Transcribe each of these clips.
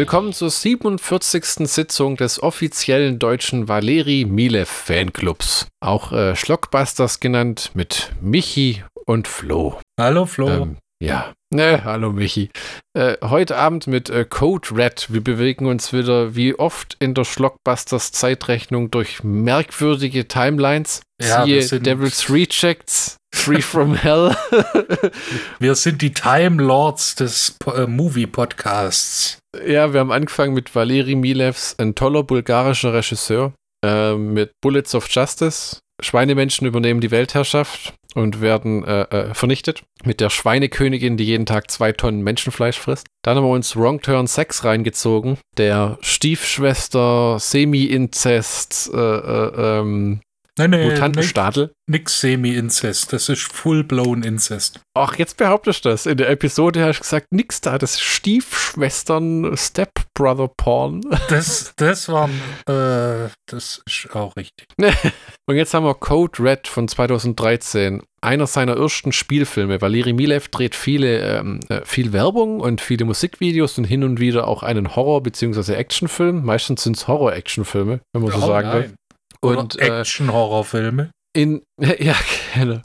Willkommen zur 47. Sitzung des offiziellen deutschen Valeri Milev Fanclubs. Auch äh, Schlockbusters genannt mit Michi und Flo. Hallo Flo. Ähm, ja, ne, hallo Michi. Äh, heute Abend mit äh, Code Red. Wir bewegen uns wieder wie oft in der Schlockbusters Zeitrechnung durch merkwürdige Timelines. Ja, Siehe wir sind- Devil's Rejects, Free from Hell. Wir sind die Time Lords des äh, Movie Podcasts. ja, wir haben angefangen mit Valeri Milevs, ein toller bulgarischer Regisseur, äh, mit Bullets of Justice. Schweinemenschen übernehmen die Weltherrschaft und werden äh, äh, vernichtet. Mit der Schweinekönigin, die jeden Tag zwei Tonnen Menschenfleisch frisst. Dann haben wir uns Wrong Turn 6 reingezogen. Der Stiefschwester, Semi-Inzest, äh, äh, ähm, Nein, nein, nix, Mutantenstadel. nix Semi-Inzest. Das ist Full-Blown Inzest. Ach, jetzt behauptest du das. In der Episode hast du gesagt, nix da, das ist Stiefschwestern, Stepbrother-Porn. Das, das waren, äh, das ist auch richtig. Und jetzt haben wir Code Red von 2013. Einer seiner ersten Spielfilme. Valeri Milev dreht viele, ähm, äh, viel Werbung und viele Musikvideos und hin und wieder auch einen Horror- bzw. Actionfilm. Meistens sind es Horror-Actionfilme, wenn man so Oh, sagen will. Und äh, Action-Horrorfilme. in, ja, genau.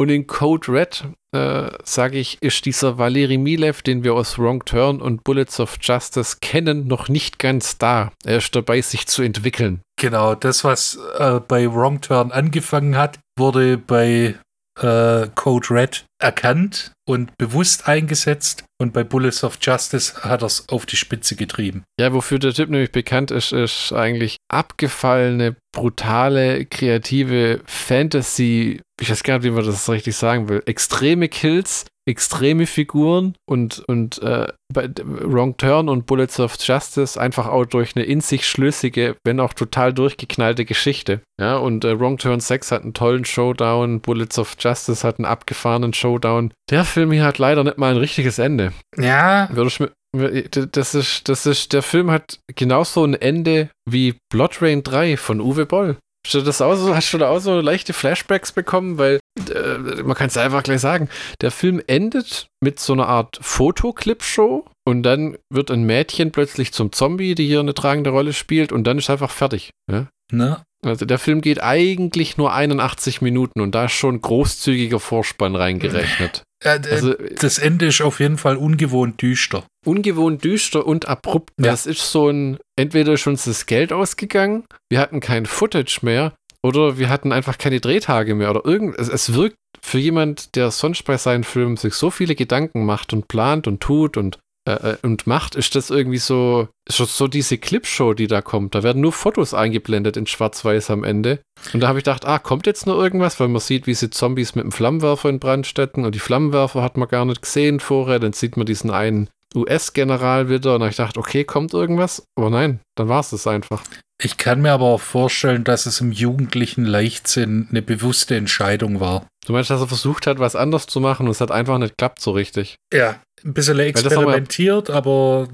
Und in Code Red, äh, sage ich, ist dieser Valeri Milev, den wir aus Wrong Turn und Bullets of Justice kennen, noch nicht ganz da. Er ist dabei, sich zu entwickeln. Genau, das, was äh, bei Wrong Turn angefangen hat, wurde bei äh, Code Red erkannt und bewusst eingesetzt. Und bei Bullets of Justice hat er es auf die Spitze getrieben. Ja, wofür der Typ nämlich bekannt ist, ist eigentlich abgefallene, brutale, kreative Fantasy, ich weiß gar nicht, wie man das richtig sagen will, extreme Kills, extreme Figuren und, und äh, bei Wrong Turn und Bullets of Justice einfach auch durch eine in sich schlüssige, wenn auch total durchgeknallte Geschichte. Ja, und äh, Wrong Turn 6 hat einen tollen Showdown, Bullets of Justice hat einen abgefahrenen Showdown. Der Film hier hat leider nicht mal ein richtiges Ende. Ja, Würde ich mir, das ist, das ist, der Film hat genauso ein Ende wie Blood Rain 3 von Uwe Boll. Hast du, das auch so, hast du da auch so leichte Flashbacks bekommen? Weil, äh, man kann es einfach gleich sagen, der Film endet mit so einer Art Fotoclip-Show und dann wird ein Mädchen plötzlich zum Zombie, die hier eine tragende Rolle spielt und dann ist einfach fertig. Ja? ne? Also der Film geht eigentlich nur 81 Minuten und da ist schon großzügiger Vorspann reingerechnet. Äh, Also das Ende ist auf jeden Fall ungewohnt düster. ungewohnt düster und abrupt. Ja. Das ist so ein, entweder ist uns das Geld ausgegangen, wir hatten kein Footage mehr oder wir hatten einfach keine Drehtage mehr oder irgend, es, es wirkt für jemand, der sonst bei seinen Filmen sich so viele Gedanken macht und plant und tut und äh, und macht, ist das irgendwie so, ist das so diese Clipshow, die da kommt. Da werden nur Fotos eingeblendet in Schwarz-Weiß am Ende. Und da habe ich gedacht, ah, kommt jetzt noch irgendwas, weil man sieht, wie sie Zombies mit dem Flammenwerfer in Brand stecken und die Flammenwerfer hat man gar nicht gesehen vorher. Dann sieht man diesen einen US-General wieder und da ich gedacht, okay, kommt irgendwas? Aber nein, dann war es das einfach. Ich kann mir aber auch vorstellen, dass es im jugendlichen Leichtsinn eine bewusste Entscheidung war. Du meinst, dass er versucht hat, was anders zu machen und es hat einfach nicht geklappt so richtig. Ja, ein bisschen haben wir- experimentiert, aber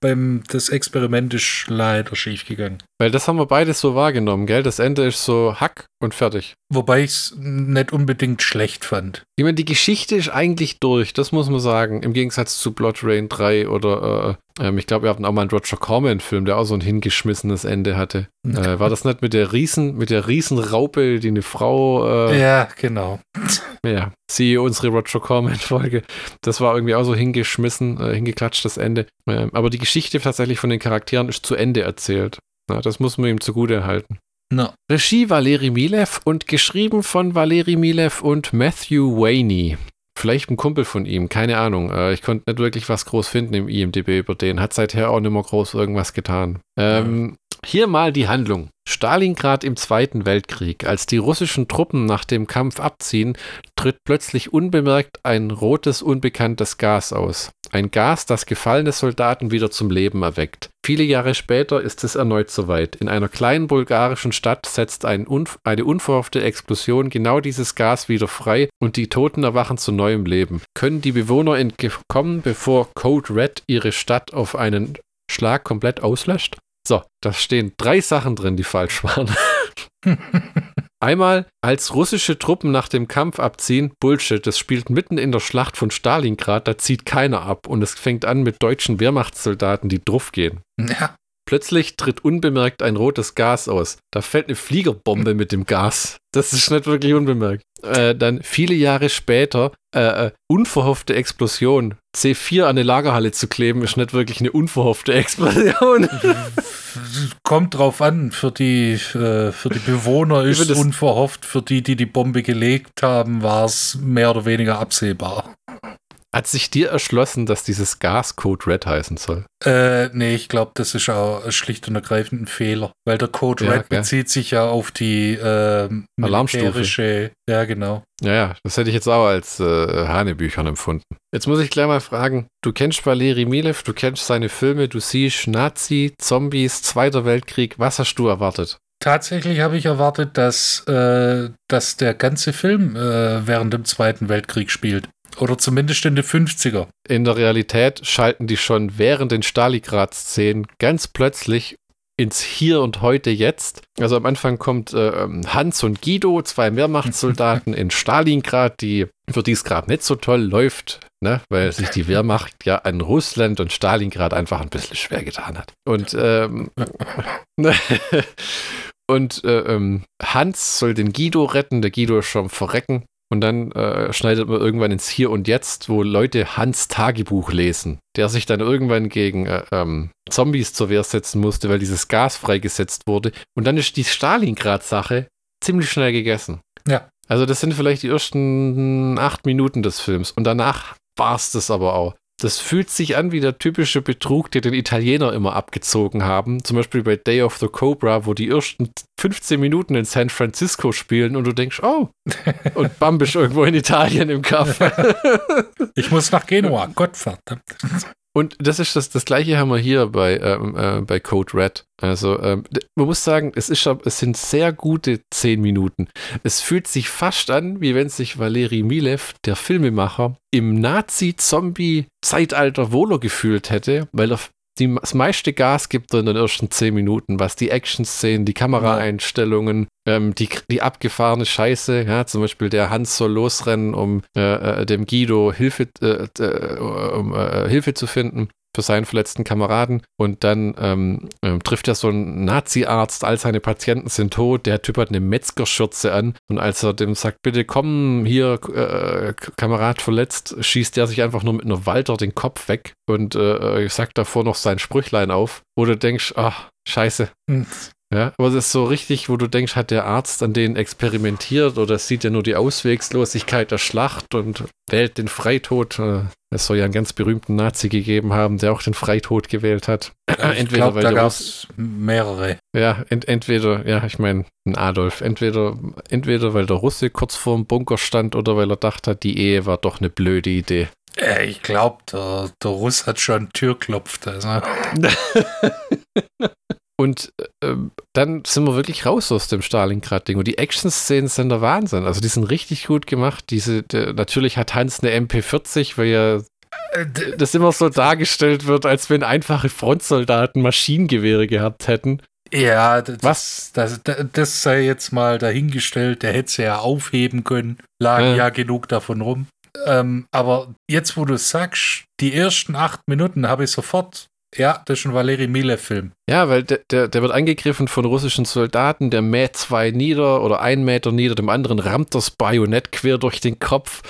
beim, das Experiment ist leider schiefgegangen. Weil das haben wir beides so wahrgenommen, gell? Das Ende ist so Hack und fertig. Wobei ich es nicht unbedingt schlecht fand. Ich meine, die Geschichte ist eigentlich durch, das muss man sagen. Im Gegensatz zu Blood Rain 3 oder äh, ähm, ich glaube, wir hatten auch mal einen Roger Corman-Film, der auch so ein hingeschmissenes Ende hatte. Äh, war das nicht mit der Riesen, mit der Riesenraupe, die eine Frau äh, Ja, genau. Ja, siehe unsere Roger Corman-Folge. Das war irgendwie auch so hingeschmissen, äh, hingeklatscht, das Ende. Ähm, aber die Geschichte tatsächlich von den Charakteren ist zu Ende erzählt. Ja, das muss man ihm zugute halten. Na, Regie Valeri Milev und geschrieben von Valeri Milev und Matthew Waney. Vielleicht ein Kumpel von ihm, keine Ahnung. Äh, ich konnte nicht wirklich was groß finden im IMDb über den. Hat seither auch nicht mehr groß irgendwas getan. Ähm, Hier mal die Handlung. Stalingrad im Zweiten Weltkrieg. Als die russischen Truppen nach dem Kampf abziehen, tritt plötzlich unbemerkt ein rotes, unbekanntes Gas aus. Ein Gas, das gefallene Soldaten wieder zum Leben erweckt. Viele Jahre später ist es erneut soweit. In einer kleinen bulgarischen Stadt setzt ein unv eine unverhoffte Explosion genau dieses Gas wieder frei und die Toten erwachen zu neuem Leben. Können die Bewohner entkommen, bevor Code Red ihre Stadt auf einen Schlag komplett auslöscht? So, da stehen drei Sachen drin, die falsch waren. Einmal, als russische Truppen nach dem Kampf abziehen, Bullshit, das spielt mitten in der Schlacht von Stalingrad, da zieht keiner ab und es fängt an mit deutschen Wehrmachtssoldaten, die drauf gehen. Ja. Plötzlich tritt unbemerkt ein rotes Gas aus. Da fällt eine Fliegerbombe mit dem Gas. Das ist nicht wirklich unbemerkt. Äh, dann viele Jahre später, äh, äh, unverhoffte Explosion. C4 an eine Lagerhalle zu kleben, ist nicht wirklich eine unverhoffte Explosion. Kommt drauf an, für die, äh, für die Bewohner ist es unverhofft, für die, die die Bombe gelegt haben, war es mehr oder weniger absehbar. Hat sich dir erschlossen, dass dieses Gas Code Red heißen soll? Äh, nee, ich glaube, das ist auch schlicht und ergreifend ein Fehler. Weil der Code ja, Red ja. bezieht sich ja auf die äh, Alarmstufe. Ja, genau. Ja, ja, das hätte ich jetzt auch als äh, Hanebüchern empfunden. Jetzt muss ich gleich mal fragen, du kennst Valeri Milev, du kennst seine Filme, du siehst Nazi, Zombies, Zweiter Weltkrieg. Was hast du erwartet? Tatsächlich habe ich erwartet, dass, äh, dass der ganze Film äh, während dem Zweiten Weltkrieg spielt. Oder zumindest in den 50er. In der Realität schalten die schon während den Stalingrad-Szenen ganz plötzlich ins Hier und Heute jetzt. Also am Anfang kommt äh, ähm, Hans und Guido, zwei Wehrmachtssoldaten in Stalingrad, die für die es gerade nicht so toll läuft, ne? weil sich die Wehrmacht ja an Russland und Stalingrad einfach ein bisschen schwer getan hat. Und ähm, und äh, ähm, Hans soll den Guido retten, der Guido ist schon verrecken und dann äh, schneidet man irgendwann ins Hier und Jetzt, wo Leute Hans Tagebuch lesen, der sich dann irgendwann gegen äh, ähm, Zombies zur Wehr setzen musste, weil dieses Gas freigesetzt wurde. Und dann ist die Stalingrad-Sache ziemlich schnell gegessen. Ja. Also das sind vielleicht die ersten acht Minuten des Films. Und danach war es das aber auch. Das fühlt sich an wie der typische Betrug, den den Italiener immer abgezogen haben. Zum Beispiel bei Day of the Cobra, wo die ersten 15 Minuten in San Francisco spielen und du denkst, oh, und bam, bist irgendwo in Italien im Kaff. ich muss nach Genua, Gottverdammt. Und das ist das, das gleiche haben wir hier bei, ähm, äh, bei Code Red. Also ähm, man muss sagen, es, ist, es sind sehr gute zehn Minuten. Es fühlt sich fast an, wie wenn sich Valeri Milev, der Filmemacher, im Nazi-Zombie-Zeitalter wohler gefühlt hätte, weil er die, das meiste Gas gibt er in den ersten zehn Minuten, was die Action-Szenen, die Kameraeinstellungen, ähm, die, die abgefahrene Scheiße, ja, zum Beispiel der Hans soll losrennen, um äh, äh dem Guido Hilfe, äh, äh um, äh, Hilfe zu finden für seinen verletzten Kameraden. Und dann ähm, äh, trifft er so einen Nazi-Arzt, all seine Patienten sind tot. Der Typ hat eine Metzgerschürze an. Und als er dem sagt, bitte komm hier, äh, Kamerad verletzt, schießt er sich einfach nur mit einer Walter den Kopf weg und äh, sagt davor noch sein Sprüchlein auf, wo du denkst, ach, scheiße. Ja, aber es ist so richtig, wo du denkst, hat der Arzt an denen experimentiert oder sieht er nur die Auswegslosigkeit der Schlacht und wählt den Freitod. Äh, es soll ja einen ganz berühmten Nazi gegeben haben, der auch den Freitod gewählt hat. Ich entweder glaub, weil da gab es mehrere. Ja, ent, entweder, ja, ich meine, ein Adolf, entweder, entweder weil der Russe kurz vorm Bunker stand oder weil er dachte hat, die Ehe war doch eine blöde Idee. Äh, ich glaube, der, der Russ hat schon Tür klopft. Also. Und äh, dann sind wir wirklich raus aus dem Stalingrad-Ding. Und die Action-Szenen sind der Wahnsinn. Also die sind richtig gut gemacht. Diese, der, natürlich hat Hans eine MP40, weil ja äh, das immer so dargestellt wird, als wenn einfache Frontsoldaten Maschinengewehre gehabt hätten. Ja, das, Was? Das, das, das sei jetzt mal dahingestellt. Der hätte sie ja aufheben können. Lag ja, ja genug davon rum. Ähm, aber jetzt, wo du sagst, die ersten acht Minuten habe ich sofort ja, das ist ein Valeri Milev-Film. Ja, weil der, der, der, wird angegriffen von russischen Soldaten, der mäht zwei nieder oder einen Meter nieder, dem anderen rammt das Bajonett quer durch den Kopf.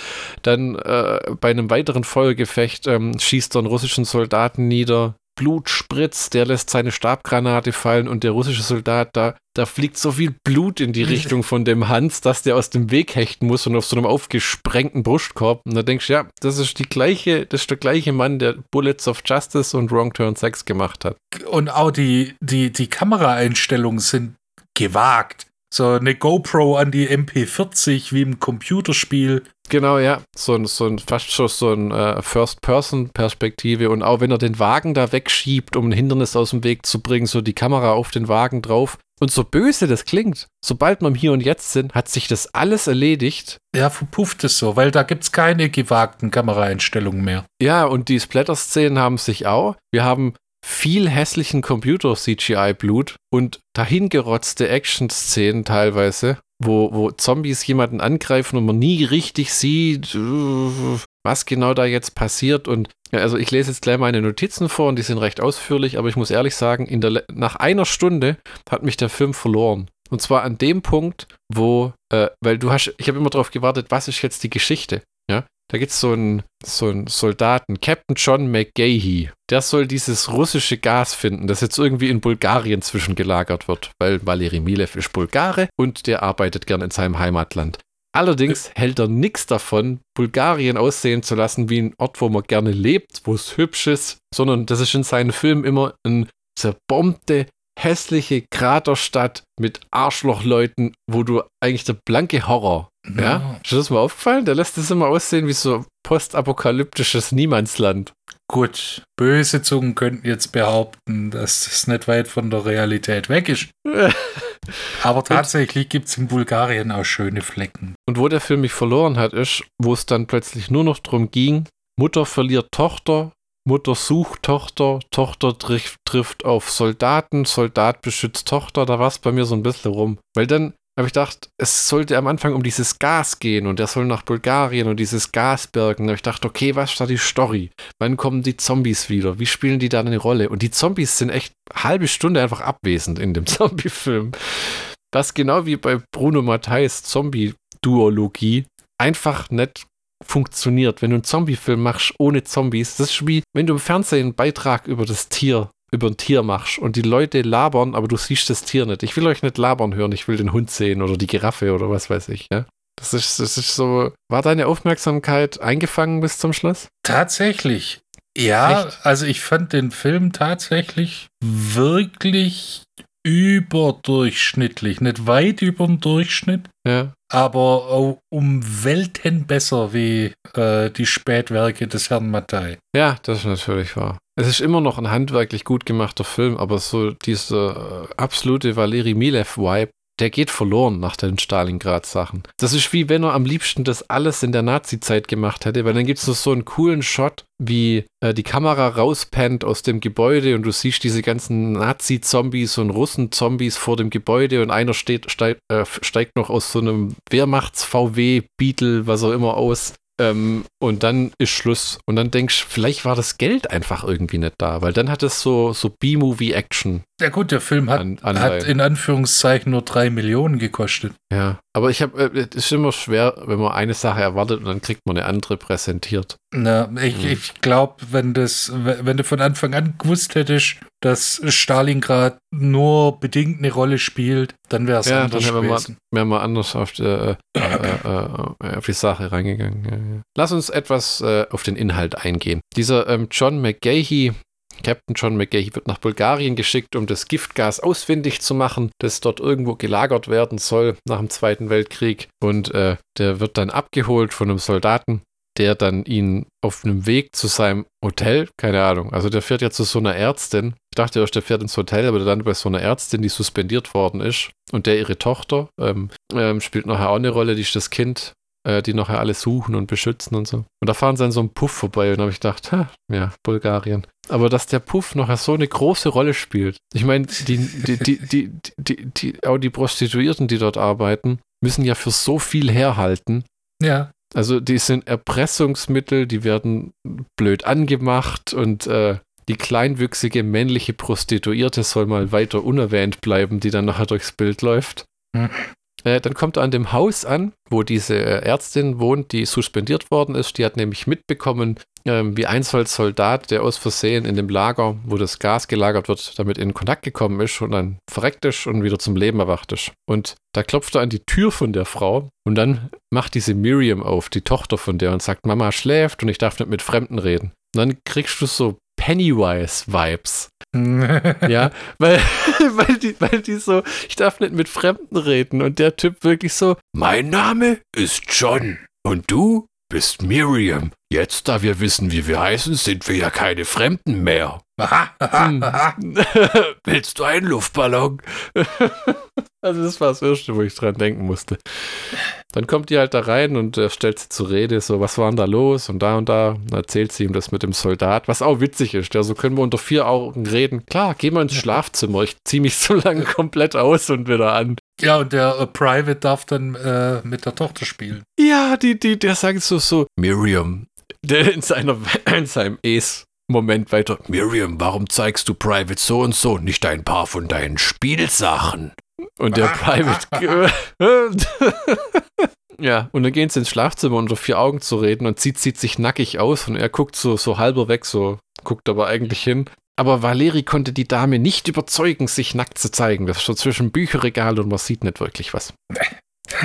Dann äh, bei einem weiteren Feuergefecht ähm, schießt er einen russischen Soldaten nieder. Blut spritzt, der lässt seine Stabgranate fallen und der russische Soldat, da, da fliegt so viel Blut in die Richtung von dem Hans, dass der aus dem Weg hechten muss und auf so einem aufgesprengten Brustkorb. Und da denkst du, ja, das ist die gleiche, das ist der gleiche Mann, der Bullets of Justice und Wrong Turn 6 gemacht hat. Und auch die, die, die Kameraeinstellungen sind gewagt. So eine GoPro an die MP40 wie im Computerspiel. Genau, ja. So ein, so ein fast schon so ein äh, First-Person-Perspektive. Und auch wenn er den Wagen da wegschiebt, um ein Hindernis aus dem Weg zu bringen, so die Kamera auf den Wagen drauf. Und so böse das klingt, sobald wir im Hier und Jetzt sind, hat sich das alles erledigt. Ja, verpufft es so, weil da gibt es keine gewagten Kameraeinstellungen mehr. Ja, und die Splatter-Szenen haben sich auch. Wir haben viel hässlichen Computer-CGI-Blut und dahingerotzte Action-Szenen teilweise. wo, wo Zombies jemanden angreifen und man nie richtig sieht, äh, was genau da jetzt passiert. Und also ich lese jetzt gleich meine Notizen vor und die sind recht ausführlich, aber ich muss ehrlich sagen, der, nach einer Stunde hat mich der Film verloren. Und zwar an dem Punkt, wo, äh, weil du hast, ich habe immer darauf gewartet, was ist jetzt die Geschichte? Ja, da gibt es so einen, so einen Soldaten, Captain John McGahey. Der soll dieses russische Gas finden, das jetzt irgendwie in Bulgarien zwischengelagert wird, weil Valeri Milev ist Bulgare und der arbeitet gern in seinem Heimatland. Allerdings hält er nichts davon, Bulgarien aussehen zu lassen wie ein Ort, wo man gerne lebt, wo es hübsch ist, sondern das ist in seinen Filmen immer ein zerbombte, hässliche Kraterstadt mit Arschlochleuten, wo du eigentlich der blanke Horror. Ja. ja. Ist das mal aufgefallen? Der lässt es immer aussehen wie so postapokalyptisches Niemandsland. Gut, böse Zungen könnten jetzt behaupten, dass das nicht weit von der Realität weg ist. Aber tatsächlich gibt es in Bulgarien auch schöne Flecken. Und wo der Film mich verloren hat, ist, wo es dann plötzlich nur noch darum ging, Mutter verliert Tochter, Mutter sucht Tochter, Tochter trifft, trifft auf Soldaten, Soldat beschützt Tochter, da war es bei mir so ein bisschen rum. Weil dann habe ich gedacht, es sollte am Anfang um dieses Gas gehen und er soll nach Bulgarien und dieses Gas bergen. Da habe ich gedacht, okay, was ist da die Story? Wann kommen die Zombies wieder? Wie spielen die da eine Rolle? Und die Zombies sind echt halbe Stunde einfach abwesend in dem Zombie-Film. Was genau wie bei Bruno Matthijs Zombie-Duologie einfach nicht funktioniert. Wenn du einen Zombie-Film machst ohne Zombies, das ist wie wenn du im Fernsehen einen Beitrag über das Tier, über ein Tier machst und die Leute labern, aber du siehst das Tier nicht. Ich will euch nicht labern hören, ich will den Hund sehen oder die Giraffe oder was weiß ich, ja. Das ist, das ist so. War deine Aufmerksamkeit eingefangen bis zum Schluss? Tatsächlich. Ja, Echt? also ich fand den Film tatsächlich wirklich überdurchschnittlich, nicht weit über dem Durchschnitt, ja. aber um Welten besser wie äh, die Spätwerke des Herrn Mattei. Ja, das ist natürlich wahr. Es ist immer noch ein handwerklich gut gemachter Film, aber so dieser äh, absolute Valeri Milev-Vibe, der geht verloren nach den Stalingrad-Sachen. Das ist wie wenn er am liebsten das alles in der Nazi-Zeit gemacht hätte, weil dann gibt es noch so einen coolen Shot, wie äh, die Kamera rauspennt aus dem Gebäude und du siehst diese ganzen Nazi-Zombies und Russen-Zombies vor dem Gebäude und einer steht, steigt, äh, steigt noch aus so einem Wehrmachts-VW-Beetle, was auch immer aus ähm, und dann ist Schluss. Und dann denkst du, vielleicht war das Geld einfach irgendwie nicht da, weil dann hat es so, so B-Movie-Action. Ja gut, der Film hat, an, hat in Anführungszeichen nur drei Millionen gekostet. Ja, aber ich habe, äh, es ist immer schwer, wenn man eine Sache erwartet und dann kriegt man eine andere präsentiert. Na, ich, hm. ich glaube, wenn das, wenn du von Anfang an gewusst hättest, dass Stalingrad nur bedingt eine Rolle spielt, dann wäre es ja, anders dann gewesen. Wir mal anders auf die, äh, äh, äh, auf die Sache reingegangen. Ja, ja. Lass uns etwas äh, auf den Inhalt eingehen. Dieser ähm, John McGahey, Captain John McGahey wird nach Bulgarien geschickt, um das Giftgas ausfindig zu machen, das dort irgendwo gelagert werden soll nach dem Zweiten Weltkrieg. Und äh, der wird dann abgeholt von einem Soldaten, der dann ihn auf einem Weg zu seinem Hotel, keine Ahnung, also der fährt ja zu so einer Ärztin. Ich dachte erst, der fährt ins Hotel, aber dann bei so einer Ärztin, die suspendiert worden ist. Und der ihre Tochter ähm, ähm, spielt nachher auch eine Rolle, die ist das Kind äh, die nachher alle suchen und beschützen und so. Und da fahren sie an so einem Puff vorbei und da habe ich gedacht, ha, ja, Bulgarien. Aber dass der Puff nachher so eine große Rolle spielt. Ich meine, die, die, die, die, die, die, auch die Prostituierten, die dort arbeiten, müssen ja für so viel herhalten. Ja. Also die sind Erpressungsmittel, die werden blöd angemacht und äh, die kleinwüchsige männliche Prostituierte soll mal weiter unerwähnt bleiben, die dann nachher durchs Bild läuft. Hm. Äh, dann kommt er an dem Haus an, wo diese äh, Ärztin wohnt, die suspendiert worden ist. Die hat nämlich mitbekommen, ähm, wie ein Soldat, der aus Versehen in dem Lager, wo das Gas gelagert wird, damit in Kontakt gekommen ist und dann verreckt ist und wieder zum Leben erwacht ist. Und da klopft er an die Tür von der Frau und dann macht diese Miriam auf, die Tochter von der, und sagt, Mama schläft und ich darf nicht mit Fremden reden. Und dann kriegst du so Pennywise-Vibes. ja, weil, weil, die, weil die so, ich darf nicht mit Fremden reden und der Typ wirklich so, mein Name ist John und du bist Miriam. Jetzt, da wir wissen, wie wir heißen, sind wir ja keine Fremden mehr. hm. Willst du einen Luftballon? also das war das Erste, wo ich dran denken musste. Dann kommt die halt da rein und äh, stellt sie zur Rede, so, was war denn da los und da und da. Dann erzählt sie ihm das mit dem Soldat, was auch witzig ist. Ja, so können wir unter vier Augen reden. Klar, geh mal ins Schlafzimmer, ich zieh mich so lange komplett aus und wieder an. Ja, und der äh, Private darf dann äh, mit der Tochter spielen. Ja, die, die, der sagt so, so, Miriam, der in, seiner, in seinem Es-Moment weiter, Miriam, warum zeigst du Private so und so nicht ein paar von deinen Spielsachen? Und der Private. ja, und dann gehen sie ins Schlafzimmer unter vier Augen zu reden und sie zieht sich nackig aus und er guckt so, so halber weg, so guckt aber eigentlich hin. Aber Valeri konnte die Dame nicht überzeugen, sich nackt zu zeigen. Das ist so zwischen Bücherregal und man sieht nicht wirklich was.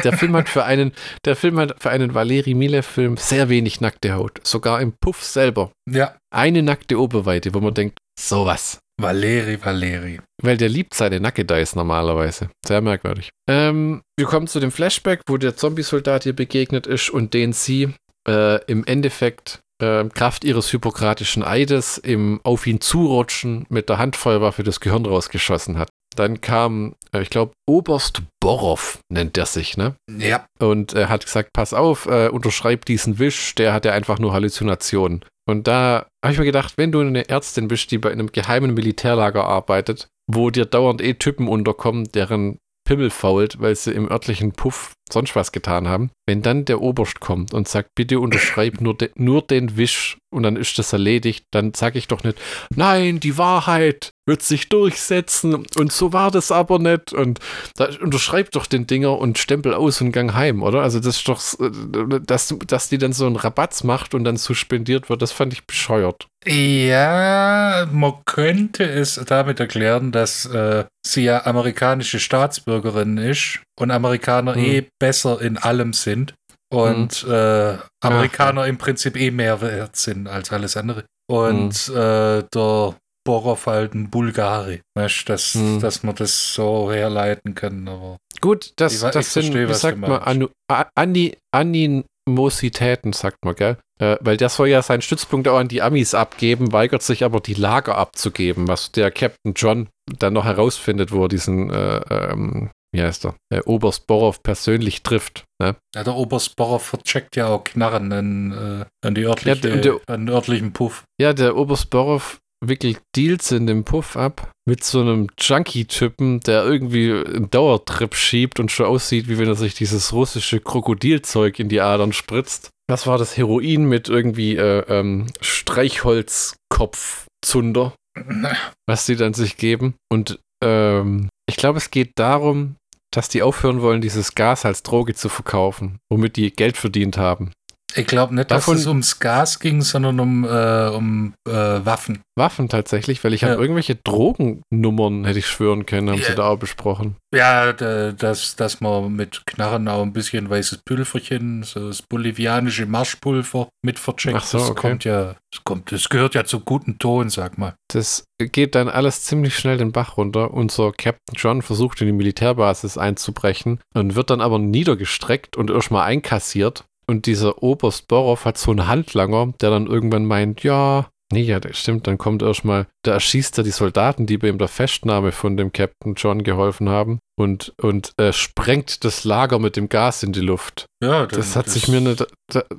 Der Film hat für einen, der Film hat für einen Valeri Milev-Film sehr wenig nackte Haut. Sogar im Puff selber. Ja. Eine nackte Oberweite, wo man denkt, sowas. Valeri, Valeri. Weil der liebt seine Nacke-Dice normalerweise. Sehr merkwürdig. Ähm, wir kommen zu dem Flashback, wo der Zombie-Soldat ihr begegnet ist und den sie äh, im Endeffekt äh, Kraft ihres hypokratischen Eides im auf ihn zurutschen mit der Handfeuerwaffe das Gehirn rausgeschossen hat. Dann kam, äh, ich glaube, Oberst Borov nennt er sich, ne? Ja. Und er hat gesagt, pass auf, äh, unterschreib diesen Wisch, der hat ja einfach nur Halluzinationen. Und da habe ich mir gedacht, wenn du eine Ärztin bist, die bei einem geheimen Militärlager arbeitet, wo dir dauernd eh Typen unterkommen, deren Pimmel fault, weil sie im örtlichen Puff sonst was getan haben. Wenn dann der Oberst kommt und sagt, bitte unterschreib nur, de nur den Wisch und dann ist das erledigt, dann sage ich doch nicht, nein, die Wahrheit wird sich durchsetzen und so war das aber nicht und da unterschreib doch den Dinger und stempel aus und gang heim, oder? Also das ist doch, äh, dass, dass die dann so einen Rabatz macht und dann suspendiert wird, das fand ich bescheuert. Ja, man könnte es damit erklären, dass äh, sie ja amerikanische Staatsbürgerin ist und Amerikaner hm. eh besser in allem sind und hm. äh, Amerikaner Ach. im Prinzip eh mehr wert sind als alles andere. Und hm. äh, der Borov halt ein Bulgari, weißt, dass, hm. dass man das so herleiten kann. Aber Gut, das, ich, das ich sind, verstehe, wie sagt man, Anu, Ani, Animositäten, sagt man, gell? Äh, weil der soll ja seinen Stützpunkt auch an die Amis abgeben, weigert sich aber die Lager abzugeben, was der Captain John dann noch herausfindet, wo er diesen, äh, ähm, wie heißt er, äh, Oberst Borov persönlich trifft. Ne? Ja, der Oberst Borov vercheckt ja auch Knarren an, äh, an, die örtliche, ja, der, an den örtlichen Puff. Ja, der Oberst Borov wickelt Deals in dem Puff ab mit so einem Junkie-Typen, der irgendwie einen Dauertrip schiebt und schon aussieht, wie wenn er sich dieses russische Krokodilzeug in die Adern spritzt. Das war das Heroin mit irgendwie äh, ähm, Streichholzkopfzunder, was die dann sich geben. Und ähm, ich glaube, es geht darum, dass die aufhören wollen, dieses Gas als Droge zu verkaufen, womit die Geld verdient haben. Ich glaube nicht, Davon, dass es ums Gas ging, sondern um, äh, um äh, Waffen. Waffen tatsächlich, weil ich ja. habe irgendwelche Drogennummern, hätte ich schwören können, haben ja. sie da auch besprochen. Ja, dass, dass man mit Knarren auch ein bisschen weißes Pülferchen, so das bolivianische Marschpulver mit vercheckt. Ach so, das okay. kommt ja, das kommt, das gehört ja zu guten Ton, sag mal. Das geht dann alles ziemlich schnell den Bach runter. Unser Captain John versucht in die Militärbasis einzubrechen und wird dann aber niedergestreckt und erstmal einkassiert und dieser Oberst Borov hat so einen Handlanger, der dann irgendwann meint, ja, nee, ja, das stimmt, dann kommt erstmal, da erschießt er die Soldaten, die bei ihm der Festnahme von dem Captain John geholfen haben und, und äh, sprengt das Lager mit dem Gas in die Luft. Ja, das, das hat das sich mir nicht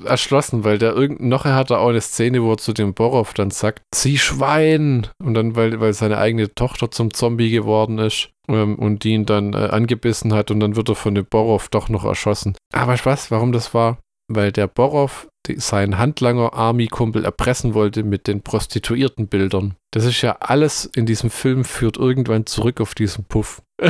erschlossen, weil der irgend noch hat er auch eine Szene, wo er zu dem Borov dann sagt, zieh Schwein! Und dann, weil, weil seine eigene Tochter zum Zombie geworden ist ähm, und die ihn dann äh, angebissen hat und dann wird er von dem Borov doch noch erschossen. Aber weiß, warum das war weil der Borov seinen Handlanger Army-Kumpel erpressen wollte mit den Prostituiertenbildern. Das ist ja alles in diesem Film führt irgendwann zurück auf diesen Puff.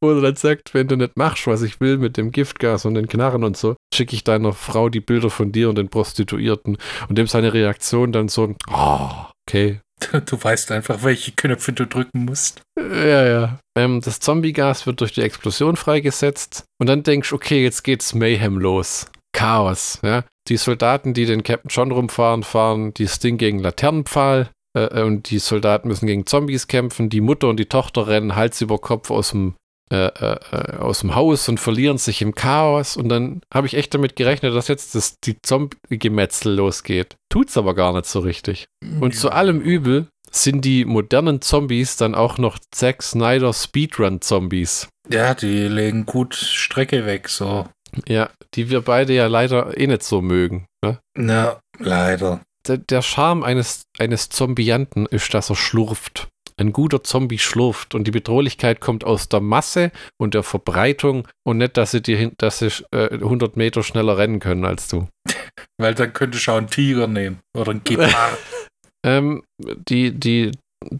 Wo er dann sagt, wenn du nicht machst, was ich will mit dem Giftgas und den Knarren und so, schicke ich deiner Frau die Bilder von dir und den Prostituierten. Und dem seine Reaktion dann so, oh, okay, Du weißt einfach, welche Knöpfe du drücken musst. Ja, ja. Ähm, das Zombie-Gas wird durch die Explosion freigesetzt und dann denkst du, okay, jetzt geht's Mayhem los. Chaos, ja. Die Soldaten, die den Captain John rumfahren, fahren das Ding gegen Laternenpfahl äh, äh, und die Soldaten müssen gegen Zombies kämpfen. Die Mutter und die Tochter rennen Hals über Kopf aus dem äh, äh, aus dem Haus und verlieren sich im Chaos. Und dann habe ich echt damit gerechnet, dass jetzt das, die Zombie-Gemetzel losgeht. Tut's aber gar nicht so richtig. Und zu allem Übel sind die modernen Zombies dann auch noch Zack Snyder Speedrun-Zombies. Ja, die legen gut Strecke weg, so. Ja, die wir beide ja leider eh nicht so mögen. Ne? Na, leider. Der, der Charme eines, eines Zombianten ist, dass er schlurft. Ein guter Zombie schlurft und die Bedrohlichkeit kommt aus der Masse und der Verbreitung und nicht, dass sie, dir, dass sie äh, 100 Meter schneller rennen können als du. Weil dann könnte ich auch einen Tiger nehmen oder einen Gepard. ähm, die, die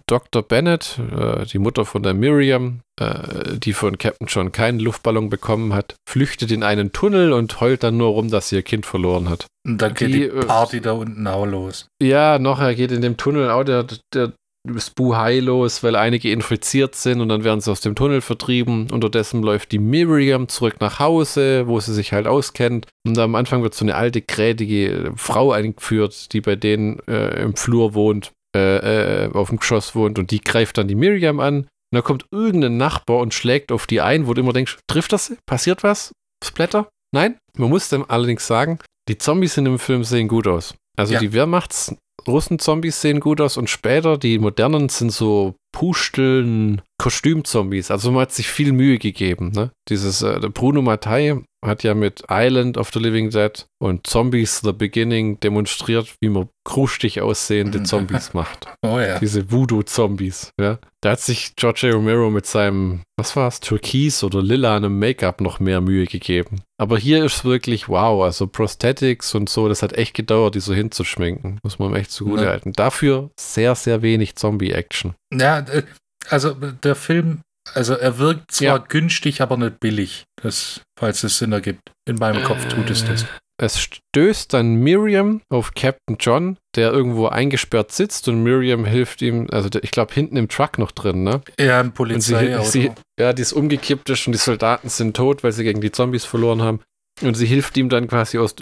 Dr. Bennett, äh, die Mutter von der Miriam, äh, die von Captain John keinen Luftballon bekommen hat, flüchtet in einen Tunnel und heult dann nur rum, dass sie ihr Kind verloren hat. Und dann geht die, die äh, Party da unten auch los. Ja, nachher geht in dem Tunnel auch der, der Spuhai los, weil einige infiziert sind und dann werden sie aus dem Tunnel vertrieben. Unterdessen läuft die Miriam zurück nach Hause, wo sie sich halt auskennt. Und am Anfang wird so eine alte, grätige Frau eingeführt, die bei denen äh, im Flur wohnt, äh, äh, auf dem Geschoss wohnt und die greift dann die Miriam an. Und da kommt irgendein Nachbar und schlägt auf die ein, wo du immer denkst, trifft das? Passiert was? Splatter? Nein? Man muss dem allerdings sagen, die Zombies in dem Film sehen gut aus. Also ja. die Wehrmachts Russen-Zombies sehen gut aus und später die modernen sind so Pusteln, Kostümzombies. Also man hat sich viel Mühe gegeben. Ne? Dieses äh, Bruno Mattei hat ja mit Island of the Living Dead und Zombies The Beginning demonstriert, wie man krustig aussehende Zombies macht. Oh ja. Diese Voodoo-Zombies. Ja? Da hat sich George A. Romero mit seinem, was war es, Türkis oder lilanem Make-up noch mehr Mühe gegeben. Aber hier ist wirklich wow. Also Prosthetics und so, das hat echt gedauert, die so hinzuschminken. Muss man echt zugute ja. halten. Dafür sehr, sehr wenig Zombie-Action. Ja, äh, also der Film also er wirkt zwar ja. günstig, aber nicht billig. Das, falls es Sinn ergibt. In meinem Kopf tut es das. Äh, es stößt dann Miriam auf Captain John, der irgendwo eingesperrt sitzt und Miriam hilft ihm, also ich glaube hinten im Truck noch drin, ne? Ja, im Polizeiauto. Sie, ja, die ist umgekippt ist und die Soldaten sind tot, weil sie gegen die Zombies verloren haben. Und sie hilft ihm dann quasi aus,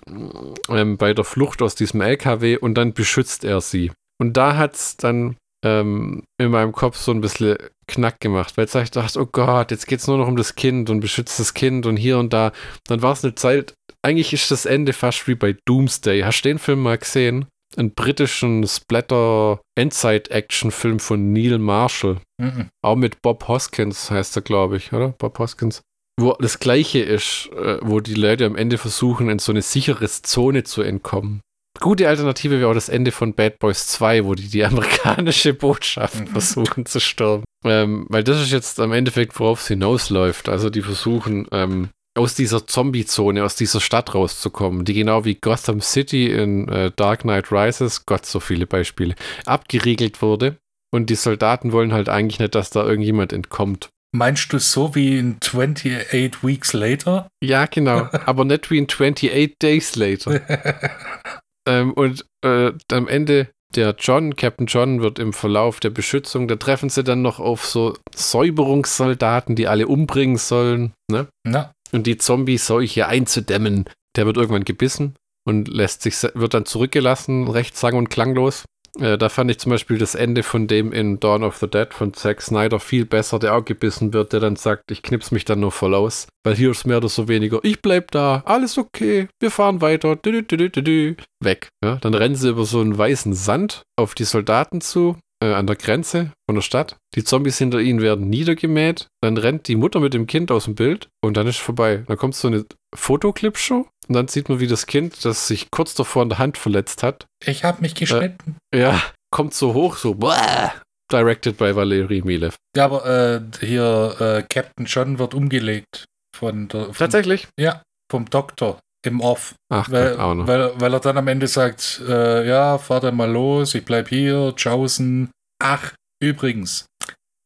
ähm, bei der Flucht aus diesem LKW und dann beschützt er sie. Und da hat es dann ähm, in meinem Kopf so ein bisschen Knack gemacht, weil ich dachte, oh Gott, jetzt geht es nur noch um das Kind und beschützt das Kind und hier und da. Dann war es eine Zeit, eigentlich ist das Ende fast wie bei Doomsday. Hast du den Film mal gesehen? Einen britischen Splatter-Endzeit-Action-Film von Neil Marshall. Mhm. Auch mit Bob Hoskins heißt er, glaube ich, oder? Bob Hoskins. Wo das Gleiche ist, äh, wo die Leute am Ende versuchen, in so eine sichere Zone zu entkommen. Gute Alternative wäre auch das Ende von Bad Boys 2, wo die die amerikanische Botschaft mhm. versuchen zu stürmen. Ähm, weil das ist jetzt am Endeffekt, worauf es hinausläuft. Also die versuchen, ähm, aus dieser Zombie-Zone, aus dieser Stadt rauszukommen, die genau wie Gotham City in äh, Dark Knight Rises, Gott, so viele Beispiele, abgeriegelt wurde. Und die Soldaten wollen halt eigentlich nicht, dass da irgendjemand entkommt. Meinst du so wie in 28 Weeks Later? Ja, genau. aber nicht wie in 28 Days Later. Ähm, und äh, am Ende der John, Captain John, wird im Verlauf der Beschützung, da treffen sie dann noch auf so Säuberungssoldaten, die alle umbringen sollen. Ne? Ja. Und die Zombie-Seuche einzudämmen. Der wird irgendwann gebissen und lässt sich, wird dann zurückgelassen, recht sang- und klanglos. Äh, da fand ich zum Beispiel das Ende von dem in Dawn of the Dead von Zack Snyder viel besser, der auch gebissen wird, der dann sagt, ich knips mich dann nur voll aus. Weil hier ist mehr oder so weniger, ich bleib da, alles okay, wir fahren weiter, dü, dü, dü, weg. Ja, dann rennen sie über so einen weißen Sand auf die Soldaten zu, äh, an der Grenze von der Stadt. Die Zombies hinter ihnen werden niedergemäht. Dann rennt die Mutter mit dem Kind aus dem Bild und dann ist vorbei. Dann kommt so eine Fotoclip-Show und dann sieht man, wie das Kind, das sich kurz davor in der Hand verletzt hat. Ich habe mich geschnitten. Äh, ja, kommt so hoch, so Bäh! Directed by Valerie Milev. Ja, aber äh, hier äh, Captain John wird umgelegt von der. Von, Tatsächlich? Ja, vom Doktor im Off. Ach, weil, Gott, weil, weil, er dann am Ende sagt, äh, ja, fahr dann mal los, ich bleib hier, tschaußen. Ach, übrigens,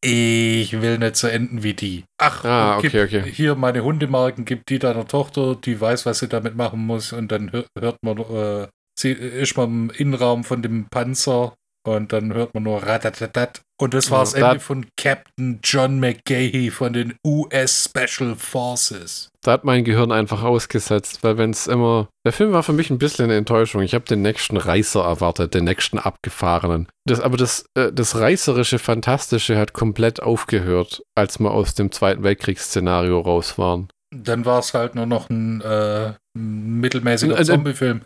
ich will nicht so enden wie die. Ach, ah, okay, okay. hier meine Hundemarken, gibt die deiner Tochter, die weiß, was sie damit machen muss und dann hört man, äh, sie ist man im Innenraum von dem Panzer und dann hört man nur ratatatat. Und das war das Ende von Captain John McGahey von den US Special Forces. Da hat mein Gehirn einfach ausgesetzt, weil wenn es immer. Der Film war für mich ein bisschen eine Enttäuschung. Ich habe den nächsten Reißer erwartet, den nächsten abgefahrenen. Das, aber das, äh, das reißerische, fantastische hat komplett aufgehört, als wir aus dem Zweiten Weltkriegsszenario raus waren. Dann war es halt nur noch ein äh, mittelmäßiger Zombie-Film.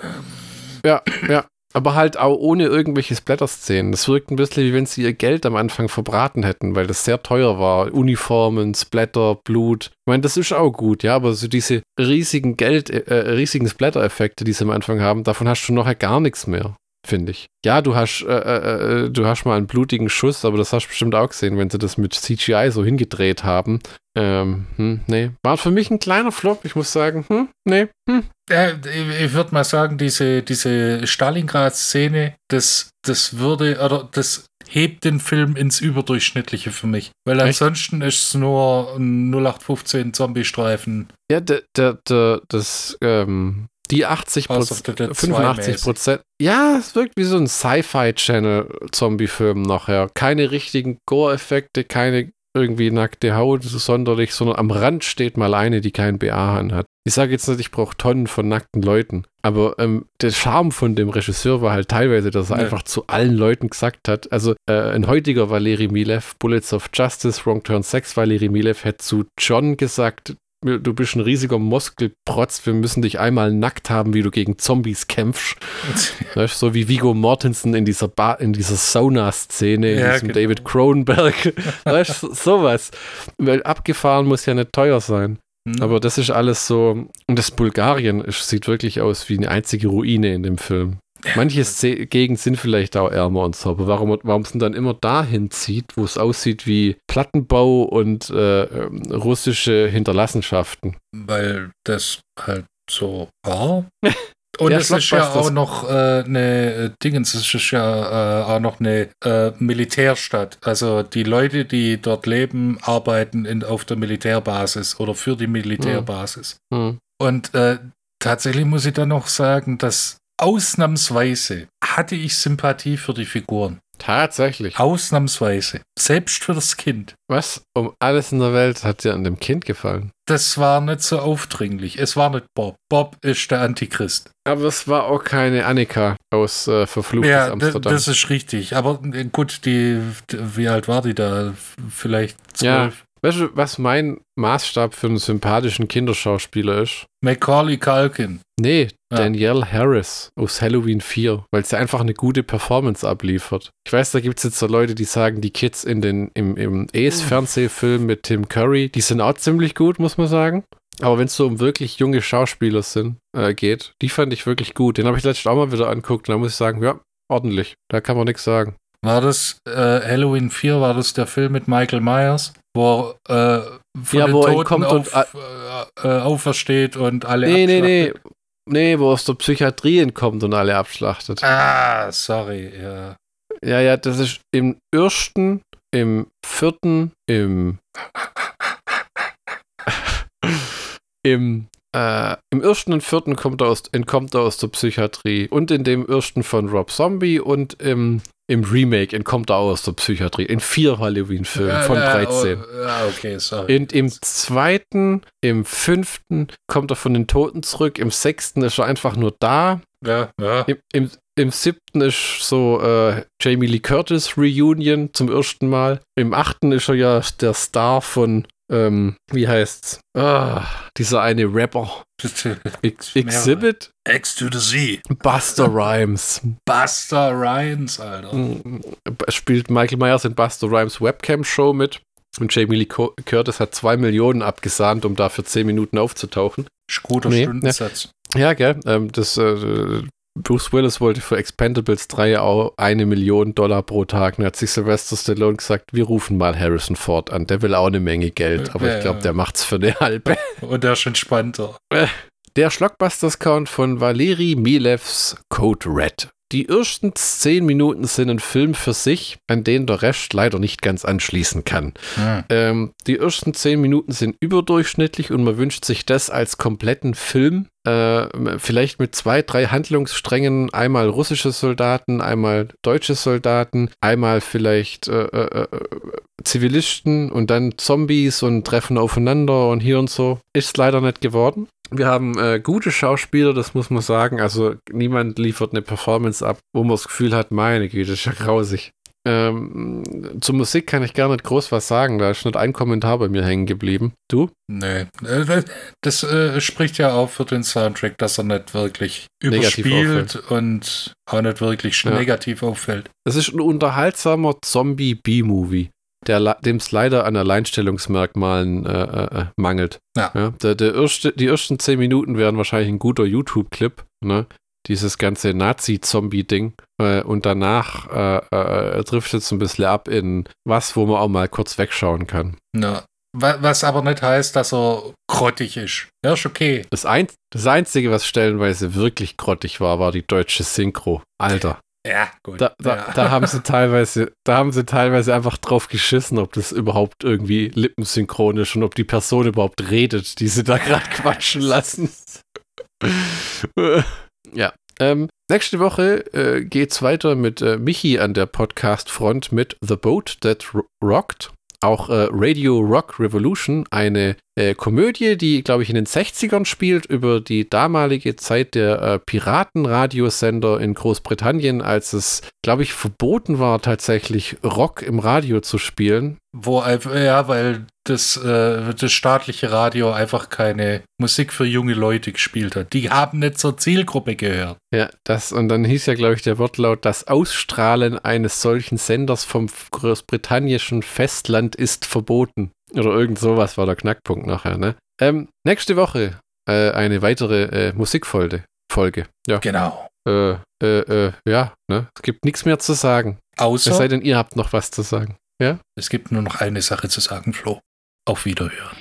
Ja, ja aber halt auch ohne irgendwelche Splatter-Szenen. Das wirkt ein bisschen wie wenn sie ihr Geld am Anfang verbraten hätten, weil das sehr teuer war. Uniformen, Splatter, Blut. Ich meine, das ist auch gut, ja, aber so diese riesigen Geld, äh, riesigen Splatter-Effekte, die sie am Anfang haben, davon hast du nachher gar nichts mehr. Finde ich. Ja, du hast, äh, äh, äh, du hast mal einen blutigen Schuss, aber das hast du bestimmt auch gesehen, wenn sie das mit CGI so hingedreht haben. Ähm, hm, nee. War für mich ein kleiner Flop, ich muss sagen, hm, nee, hm. Ja, ich würde mal sagen, diese, diese Stalingrad-Szene, das, das würde, oder das hebt den Film ins Überdurchschnittliche für mich. Weil ansonsten Echt? ist es nur ein 0815 Zombie-Streifen. Ja, der, der, der, das, ähm, die 80 Prozent, 85 Prozent. Ja, es wirkt wie so ein Sci-Fi-Channel-Zombie-Film nachher. Keine richtigen Gore-Effekte, keine irgendwie nackte Haut sonderlich, sondern am Rand steht mal eine, die kein BA hat. Ich sage jetzt nicht, ich brauche Tonnen von nackten Leuten, aber ähm, der Charme von dem Regisseur war halt teilweise, dass er ja. einfach zu allen Leuten gesagt hat. Also äh, ein heutiger Valeri Milev, Bullets of Justice, Wrong Turn 6 Valeri Milev hätte zu John gesagt, du bist ein riesiger Muskelprotz, wir müssen dich einmal nackt haben, wie du gegen Zombies kämpfst. weißt, so wie Vigo Mortensen in dieser, ba in dieser Sauna-Szene, in ja, diesem genau. David Cronenberg. weißt sowas. Weil abgefahren muss ja nicht teuer sein. Mhm. Aber das ist alles so. Und das Bulgarien ist, sieht wirklich aus wie eine einzige Ruine in dem Film. Manche Gegenden sind vielleicht auch ärmer und so, aber warum, warum es denn dann immer dahin zieht, wo es aussieht wie Plattenbau und äh, ähm, russische Hinterlassenschaften? Weil das halt so war. Und es ist ja auch noch äh, eine äh, Dingens, es ist ja äh, auch noch eine äh, Militärstadt. Also die Leute, die dort leben, arbeiten in, auf der Militärbasis oder für die Militärbasis. Hm. Hm. Und äh, tatsächlich muss ich dann noch sagen, dass ausnahmsweise hatte ich Sympathie für die Figuren. Tatsächlich. Ausnahmsweise. Selbst für das Kind. Was um alles in der Welt hat dir an dem Kind gefallen? Das war nicht so aufdringlich. Es war nicht Bob. Bob ist der Antichrist. Aber es war auch keine Annika aus äh, Verfluchtes ja, Amsterdam. das ist richtig. Aber äh, gut, die, wie alt war die da? Vielleicht zwölf. Ja. Weißt du, was mein Maßstab für einen sympathischen Kinderschauspieler ist? Macaulay Culkin. Nee, ja. Danielle Harris aus Halloween 4, weil sie einfach eine gute Performance abliefert. Ich weiß, da gibt es jetzt so Leute, die sagen, die Kids in den, im, im Ace-Fernsehfilm mit Tim Curry, die sind auch ziemlich gut, muss man sagen. Aber wenn es so um wirklich junge Schauspieler sind, äh, geht, die fand ich wirklich gut. Den habe ich letztens auch mal wieder anguckt und da muss ich sagen, ja, ordentlich. Da kann man nichts sagen. War das äh, Halloween 4, war das der Film mit Michael Myers? Wo äh, von ja, den wo Toten auf, und, äh, äh, aufersteht und alle Nee, nee, nee. Nee, wo aus der Psychiatrie entkommt und alle abschlachtet. Ah, sorry, ja. Ja, ja, das ist im ersten, im vierten, im im äh, Im ersten und vierten kommt er aus, entkommt er aus der Psychiatrie und in dem ersten von Rob Zombie und im im Remake entkommt er auch aus der Psychiatrie. In vier Halloween-Filmen ja, von 13. Ja, ja, okay, sorry. In, Im zweiten, im fünften kommt er von den Toten zurück. Im sechsten ist er einfach nur da. Ja, ja. Im, im, im siebten ist so äh, Jamie Lee Curtis Reunion zum ersten Mal. Im achten ist er ja der Star von ähm, wie heißt's? Ah, dieser eine Rapper. Ex Exhibit? X to the Z. Buster Rhymes. Buster Rhymes, Alter. Mm, spielt Michael Myers in Buster Rhymes Webcam-Show mit. Und Jamie Lee Curtis hat zwei Millionen abgesahnt, um da für zehn Minuten aufzutauchen. Guter nee, Stundensatz. Ja, ja gell. Ähm, das, äh, Bruce Willis wollte für Expendables 3 auch eine Million Dollar pro Tag. Und hat sich Sylvester Stallone gesagt, wir rufen mal Harrison Ford an. Der will auch eine Menge Geld, aber ja, ich glaube, der macht's für eine halbe. Und der ist entspannter. Der Schlockbusters-Count von Valeri Milevs Code Red. Die ersten zehn Minuten sind ein Film für sich, an den der Rest leider nicht ganz anschließen kann. Hm. Ähm, die ersten zehn Minuten sind überdurchschnittlich und man wünscht sich das als kompletten Film. Äh, vielleicht mit zwei, drei Handlungssträngen, einmal russische Soldaten, einmal deutsche Soldaten, einmal vielleicht äh, äh, äh Zivilisten und dann Zombies und treffen aufeinander und hier und so. Ist leider nicht geworden. Wir haben äh, gute Schauspieler, das muss man sagen. Also niemand liefert eine Performance ab, wo man das Gefühl hat, meine Güte, das ist ja grausig. Ähm, zur Musik kann ich gar nicht groß was sagen. Da ist nicht ein Kommentar bei mir hängen geblieben. Du? Nee. Äh, das äh, spricht ja auch für den Soundtrack, dass er nicht wirklich überspielt und auch nicht wirklich ja. negativ auffällt. Es ist ein unterhaltsamer Zombie-B-Movie dem es leider an Alleinstellungsmerkmalen äh, äh, äh, mangelt. Ja. ja der, der erste, die ersten zehn Minuten wären wahrscheinlich ein guter YouTube-Clip. Ne? dieses ganze Nazi-Zombie-Ding. Äh, und danach äh, äh, trifft es ein bisschen ab in was, wo man auch mal kurz wegschauen kann. Na, was aber nicht heißt, dass er grottig ist. Ja, ist okay. Das, ein, das Einzige, was stellenweise wirklich grottig war, war die deutsche Synchro. Alter. Ja, gut. Da, da, ja. da, haben sie teilweise, da haben sie teilweise einfach drauf geschissen, ob das überhaupt irgendwie lippensynchron ist und ob die Person überhaupt redet, die sie da gerade quatschen lassen. ja. Ähm, nächste Woche äh, geht's weiter mit äh, Michi an der Podcast-Front mit The Boat That Rocked. Auch äh, Radio Rock Revolution, eine äh, Komödie, die, glaube ich, in den 60ern spielt, über die damalige Zeit der äh, Piratenradiosender in Großbritannien, als es, glaube ich, verboten war, tatsächlich Rock im Radio zu spielen. Wo einfach, ja, weil das, äh, das staatliche Radio einfach keine Musik für junge Leute gespielt hat. Die haben nicht zur Zielgruppe gehört. Ja, das, und dann hieß ja, glaube ich, der Wortlaut, das Ausstrahlen eines solchen Senders vom großbritannischen Festland ist verboten. Oder irgend sowas war der Knackpunkt nachher, ne? Ähm, nächste Woche äh, eine weitere äh, Musikfolge. Folge. Ja. Genau. Äh, äh, äh, ja, ne? Es gibt nichts mehr zu sagen. Außer. Es sei denn, ihr habt noch was zu sagen. Ja? Es gibt nur noch eine Sache zu sagen, Flo. Auf Wiederhören.